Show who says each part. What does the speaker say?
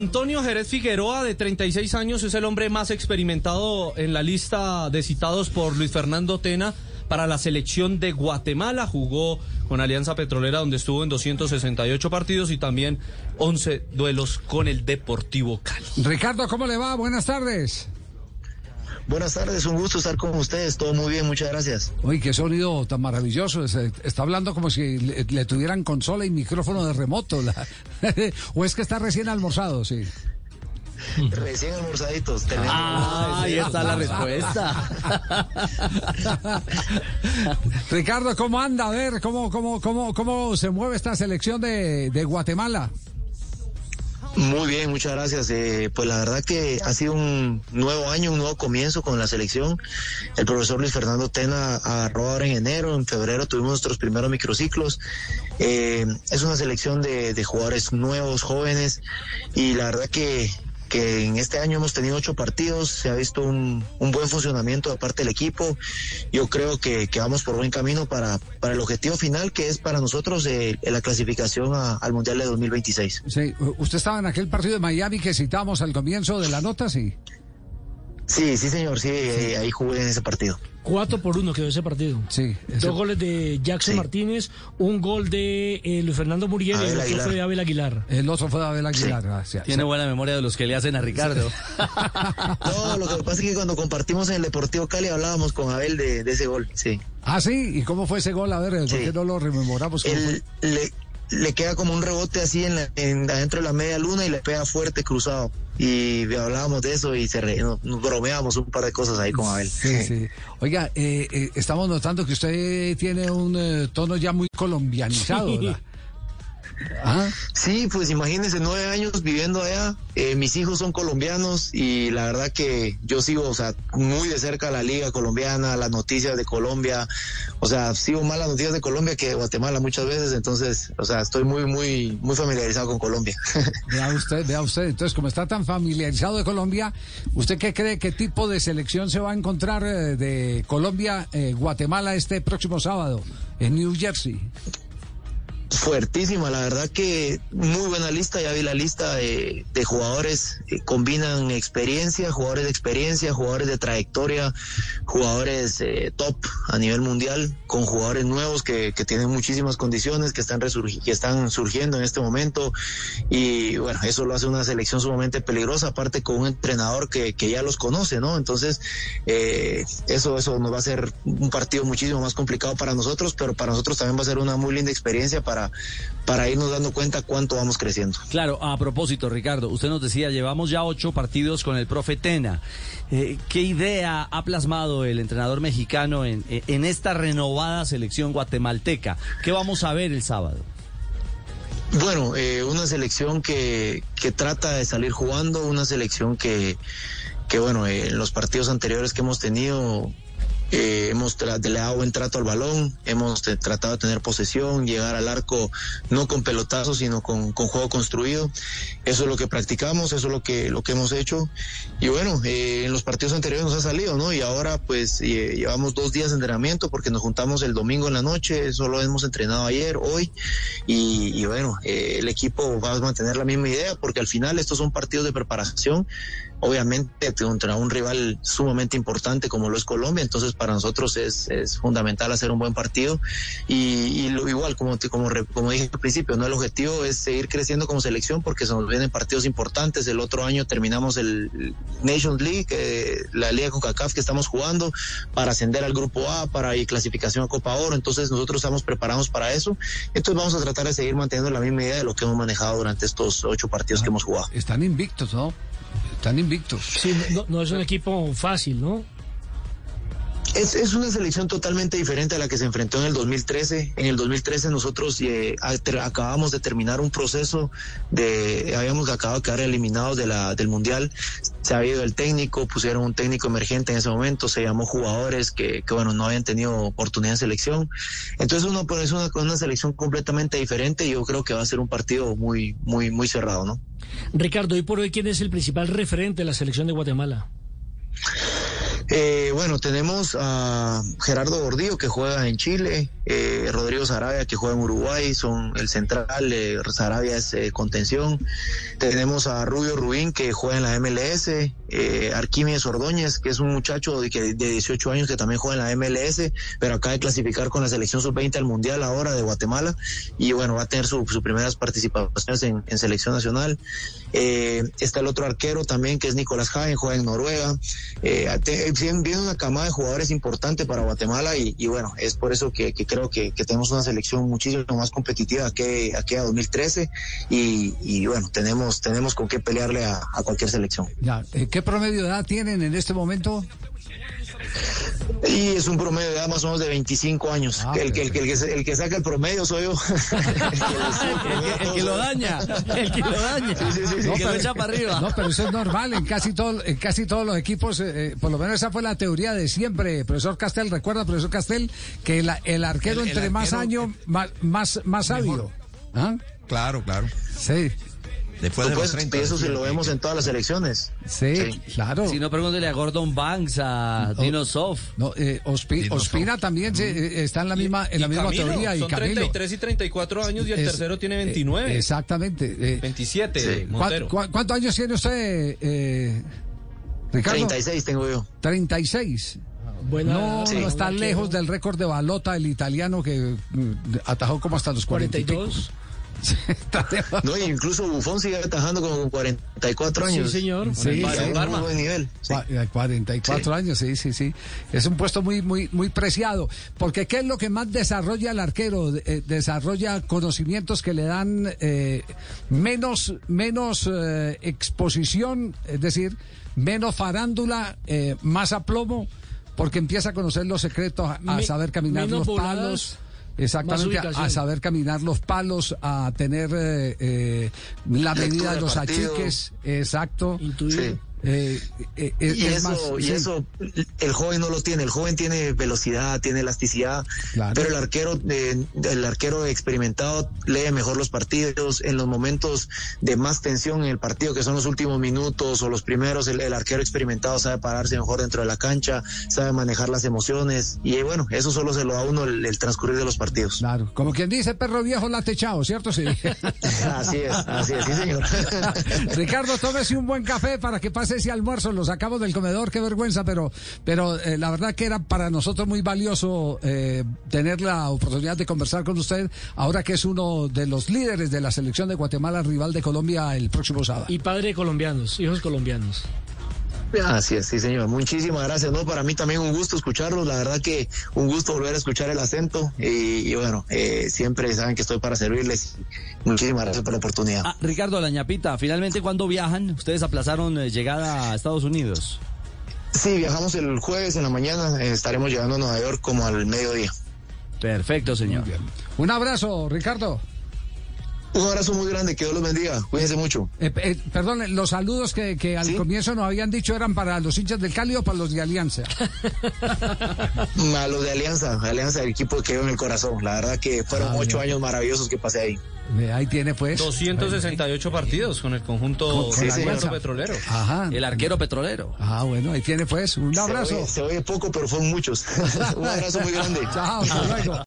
Speaker 1: Antonio Jerez Figueroa, de 36 años, es el hombre más experimentado en la lista de citados por Luis Fernando Tena para la selección de Guatemala. Jugó con Alianza Petrolera, donde estuvo en 268 partidos y también 11 duelos con el Deportivo Cali.
Speaker 2: Ricardo, ¿cómo le va? Buenas tardes.
Speaker 3: Buenas tardes, un gusto estar con ustedes. Todo muy bien, muchas gracias.
Speaker 2: Uy, qué sonido tan maravilloso. Está hablando como si le, tuvieran consola y micrófono de remoto. ¿O es que está recién almorzado? Sí.
Speaker 3: Recién almorzaditos.
Speaker 1: Ah, ahí está la respuesta.
Speaker 2: Ricardo, ¿cómo anda? A ver, ¿cómo, cómo, cómo, cómo se mueve esta selección de, de Guatemala?
Speaker 3: Muy bien, muchas gracias. Eh, pues la verdad que ha sido un nuevo año, un nuevo comienzo con la selección. El profesor Luis Fernando Tena agarró ahora en enero, en febrero tuvimos nuestros primeros microciclos. Eh, es una selección de, de jugadores nuevos, jóvenes, y la verdad que que en este año hemos tenido ocho partidos, se ha visto un, buen funcionamiento de parte del equipo. Yo creo que, vamos por buen camino para, para el objetivo final, que es para nosotros eh, la clasificación al Mundial de 2026.
Speaker 2: Sí, usted estaba en aquel partido de Miami que citamos al comienzo de la nota, sí.
Speaker 3: Sí, sí, señor, sí, eh, ahí jugué en ese partido.
Speaker 4: 4 por 1 quedó ese partido.
Speaker 2: Sí.
Speaker 4: Dos goles de Jackson Martínez, un gol de eh, Luis Fernando Muriel y el otro fue de Abel Aguilar.
Speaker 2: El otro fue de Abel Aguilar, gracias.
Speaker 1: Tiene buena memoria de los que le hacen a Ricardo.
Speaker 3: no, lo que pasa es que cuando compartimos en el Deportivo Cali hablábamos con Abel de, ese gol, sí.
Speaker 2: Ah, sí, ¿y cómo fue ese gol? A ver, ¿por qué no lo rememoramos?
Speaker 3: Le, le queda como un rebote así en, la, en adentro de la media luna y le pega fuerte cruzado y hablábamos de eso y se nos, bromeamos un par de cosas ahí con Abel.
Speaker 2: Sí, sí. Oiga, eh, eh, estamos notando que usted tiene un eh, tono ya muy colombianizado, ¿verdad?
Speaker 3: ¿Ah? Sí, pues imagínense, nueve años viviendo allá. Eh, mis hijos son colombianos y la verdad que yo sigo, o sea, muy de cerca la liga colombiana, las noticias de Colombia. O sea, sigo más las noticias de Colombia que de Guatemala muchas veces. Entonces, o sea, estoy muy, muy, muy familiarizado con Colombia.
Speaker 2: Vea usted, vea usted. Entonces, como está tan familiarizado de Colombia, ¿usted qué cree? ¿Qué tipo de selección se va a encontrar eh, de Colombia, eh, Guatemala este próximo sábado en New Jersey?
Speaker 3: Fuertísima, la verdad que muy buena lista, ya vi la lista de, jugadores, que combinan experiencia, jugadores de experiencia, jugadores de trayectoria, jugadores eh, top a nivel mundial, con jugadores nuevos que, que tienen muchísimas condiciones, que están, que están surgiendo en este momento y bueno, eso lo hace una selección sumamente peligrosa, aparte con un entrenador que, que ya los conoce, ¿no? Entonces, eh, eso, eso nos va a ser un partido muchísimo más complicado para nosotros, pero para nosotros también va a ser una muy linda experiencia para para, irnos dando cuenta cuánto vamos creciendo.
Speaker 1: Claro, a propósito, Ricardo, usted nos decía, llevamos ya ocho partidos con el profe Tena. Eh, ¿Qué idea ha plasmado el entrenador mexicano en, en esta renovada selección guatemalteca? ¿Qué vamos a ver el sábado?
Speaker 3: Bueno, eh, una selección que, que trata de salir jugando, una selección que, que bueno, eh, en los partidos anteriores que hemos tenido eh, hemos dado buen trato al balón, hemos tratado de tener posesión, llegar al arco no con pelotazos, sino con, juego construido. Eso es lo que practicamos, eso es lo que, lo que hemos hecho. Y bueno, eh, en los partidos anteriores nos ha salido, ¿no? Y ahora pues eh, llevamos dos días de entrenamiento porque nos juntamos el domingo en la noche, solo hemos entrenado ayer, hoy. Y, y bueno, el equipo va a mantener la misma idea porque al final estos son partidos de preparación obviamente contra un rival sumamente importante como lo es Colombia, entonces para nosotros es, es fundamental hacer un buen partido y, lo, igual como, como, como dije al principio, no el objetivo es seguir creciendo como selección porque se nos vienen partidos importantes, el otro año terminamos el Nations League, eh, la Liga CONCACAF que estamos jugando para ascender al grupo A, para ir clasificación a Copa Oro, entonces nosotros estamos preparados para eso, entonces vamos a tratar de seguir manteniendo la misma idea de lo que hemos manejado durante estos ocho partidos que hemos jugado.
Speaker 2: Están invictos, ¿no? Están invictos.
Speaker 4: Sí, no, es un equipo fácil, ¿no?
Speaker 3: Es, es, una selección totalmente diferente a la que se enfrentó en el 2013. En el 2013 nosotros eh, acabamos de terminar un proceso de, habíamos acabado de quedar eliminados de la, del Mundial. Se había ido el técnico, pusieron un técnico emergente en ese momento, se llamó jugadores que, que bueno, no habían tenido oportunidad en selección. Entonces uno pues, es una, una selección completamente diferente y yo creo que va a ser un partido muy, muy, muy cerrado, ¿no?
Speaker 4: Ricardo, ¿y por hoy quién es el principal referente de la selección de Guatemala?
Speaker 3: Eh, bueno, tenemos a Gerardo Gordillo que juega en Chile, eh, Rodrigo Sarabia que juega en Uruguay, son el central, eh, Sarabia es eh, contención. Tenemos a Rubio Rubín que juega en la MLS, eh, Arquímedes Ordóñez que es un muchacho de, de 18 años que también juega en la MLS, pero acaba de clasificar con la selección sub-20 al Mundial ahora de Guatemala y bueno, va a tener sus primeras participaciones en, selección nacional. Eh, está el otro arquero también que es Nicolás Jaén, juega en Noruega. Eh, viene una camada de jugadores importante para Guatemala y, bueno, es por eso que, creo que, tenemos una selección muchísimo más competitiva que aquí a 2013 y, y, bueno, tenemos, tenemos con qué pelearle a, cualquier selección.
Speaker 2: Eh, ¿Qué promedio edad tienen en este momento?
Speaker 3: Y es un promedio de edad más o menos de 25 años. Ah, el, que, el, que, el, que, el, que, saca el promedio soy yo.
Speaker 1: el, que, lo daña. El que lo daña. Sí, sí, sí,
Speaker 2: no,
Speaker 1: que
Speaker 2: pero,
Speaker 1: lo echa para arriba.
Speaker 2: No, pero eso es normal. En casi, todo, en casi todos los equipos, eh, por lo menos esa fue la teoría de siempre. Profesor Castel, recuerda, profesor Castel, que la, el, arquero entre arquero, más años, más, más, más sabio.
Speaker 5: ¿Ah? Claro, claro.
Speaker 2: Sí.
Speaker 3: Después de los 30 eso si lo vemos en todas las elecciones.
Speaker 2: Sí, sí, claro.
Speaker 1: Si no, pregúntele a Gordon Banks, a no, Dino Soft.
Speaker 2: No, eh, Ospi, Dino Ospina Soft. también se, eh, está en la misma, en la misma
Speaker 1: Camilo,
Speaker 2: teoría.
Speaker 1: Son
Speaker 2: y Camilo.
Speaker 1: 33 y 34 años y el es, tercero tiene 29.
Speaker 2: Eh, exactamente. Eh,
Speaker 1: 27, sí.
Speaker 2: Montero. ¿Cu ¿Cuántos años tiene usted, eh, Ricardo?
Speaker 3: 36 tengo yo.
Speaker 2: 36.
Speaker 4: Buena,
Speaker 2: no, sí, no está lejos del récord de Balota, el italiano que mm, atajó como hasta los 42.
Speaker 3: No, incluso Bufón sigue atajando como con 44 años.
Speaker 4: Sí, señor.
Speaker 2: Sí,
Speaker 3: sí, sí buen nivel. Sí.
Speaker 2: 44 sí. años, sí, sí, sí. Es un puesto muy, muy, muy preciado. Porque ¿qué es lo que más desarrolla el arquero? Eh, desarrolla conocimientos que le dan eh, menos, menos eh, exposición, es decir, menos farándula, eh, más aplomo, porque empieza a conocer los secretos, a, a saber caminar los
Speaker 4: voladas.
Speaker 2: palos. Exactamente, a, saber caminar los palos, a tener eh, eh, la medida de los partido. achiques, exacto.
Speaker 3: Sí.
Speaker 2: Eh, eh,
Speaker 3: y eso,
Speaker 2: más,
Speaker 3: y
Speaker 2: sí.
Speaker 3: eso el joven no lo tiene, el joven tiene velocidad, tiene elasticidad,
Speaker 2: claro.
Speaker 3: pero el arquero, eh, el arquero experimentado lee mejor los partidos en los momentos de más tensión en el partido, que son los últimos minutos o los primeros, el, el arquero experimentado sabe pararse mejor dentro de la cancha, sabe manejar las emociones y bueno, eso solo se lo da uno el, el transcurrir de los partidos.
Speaker 2: Claro, como quien dice perro viejo late chao, ¿cierto? Sí.
Speaker 3: así es, así es, sí señor.
Speaker 2: Ricardo, tómese un buen café para que pase ese almuerzo, lo sacamos del comedor, qué vergüenza, pero, pero eh, la verdad que era para nosotros muy valioso eh, tener la oportunidad de conversar con usted, ahora que es uno de los líderes de la selección de Guatemala, rival de Colombia el próximo sábado.
Speaker 4: Y padre de colombianos, hijos colombianos.
Speaker 3: Así es, sí, señor. Muchísimas gracias. No, para mí también un gusto escucharlos. La verdad que un gusto volver a escuchar el acento. Y, y bueno, eh, siempre saben que estoy para servirles. Muchísimas gracias por la oportunidad.
Speaker 1: Ah, Ricardo Lañapita, finalmente, ¿cuándo viajan? Ustedes aplazaron eh, llegada a Estados Unidos.
Speaker 3: Sí, viajamos el jueves en la mañana. Eh, estaremos llegando a Nueva York como al mediodía.
Speaker 1: Perfecto, señor.
Speaker 2: Un abrazo, Ricardo.
Speaker 3: Un abrazo muy grande, que Dios los bendiga. Cuídense mucho.
Speaker 2: Eh, eh, perdón, los saludos que, que al ¿Sí? comienzo nos habían dicho eran para los hinchas del Cali o para los de Alianza.
Speaker 3: a los de Alianza, Alianza, el equipo que veo en el corazón. La verdad que fueron ah, ocho años maravillosos que pasé ahí.
Speaker 2: Ahí tiene pues.
Speaker 1: 268 partidos con el conjunto
Speaker 2: con, con
Speaker 1: petrolero.
Speaker 2: Ajá.
Speaker 1: El arquero petrolero.
Speaker 2: Ah, bueno, ahí tiene pues. Un abrazo.
Speaker 3: Se oye, se oye poco, pero fueron muchos. Un abrazo muy grande.
Speaker 2: Chao, hasta luego.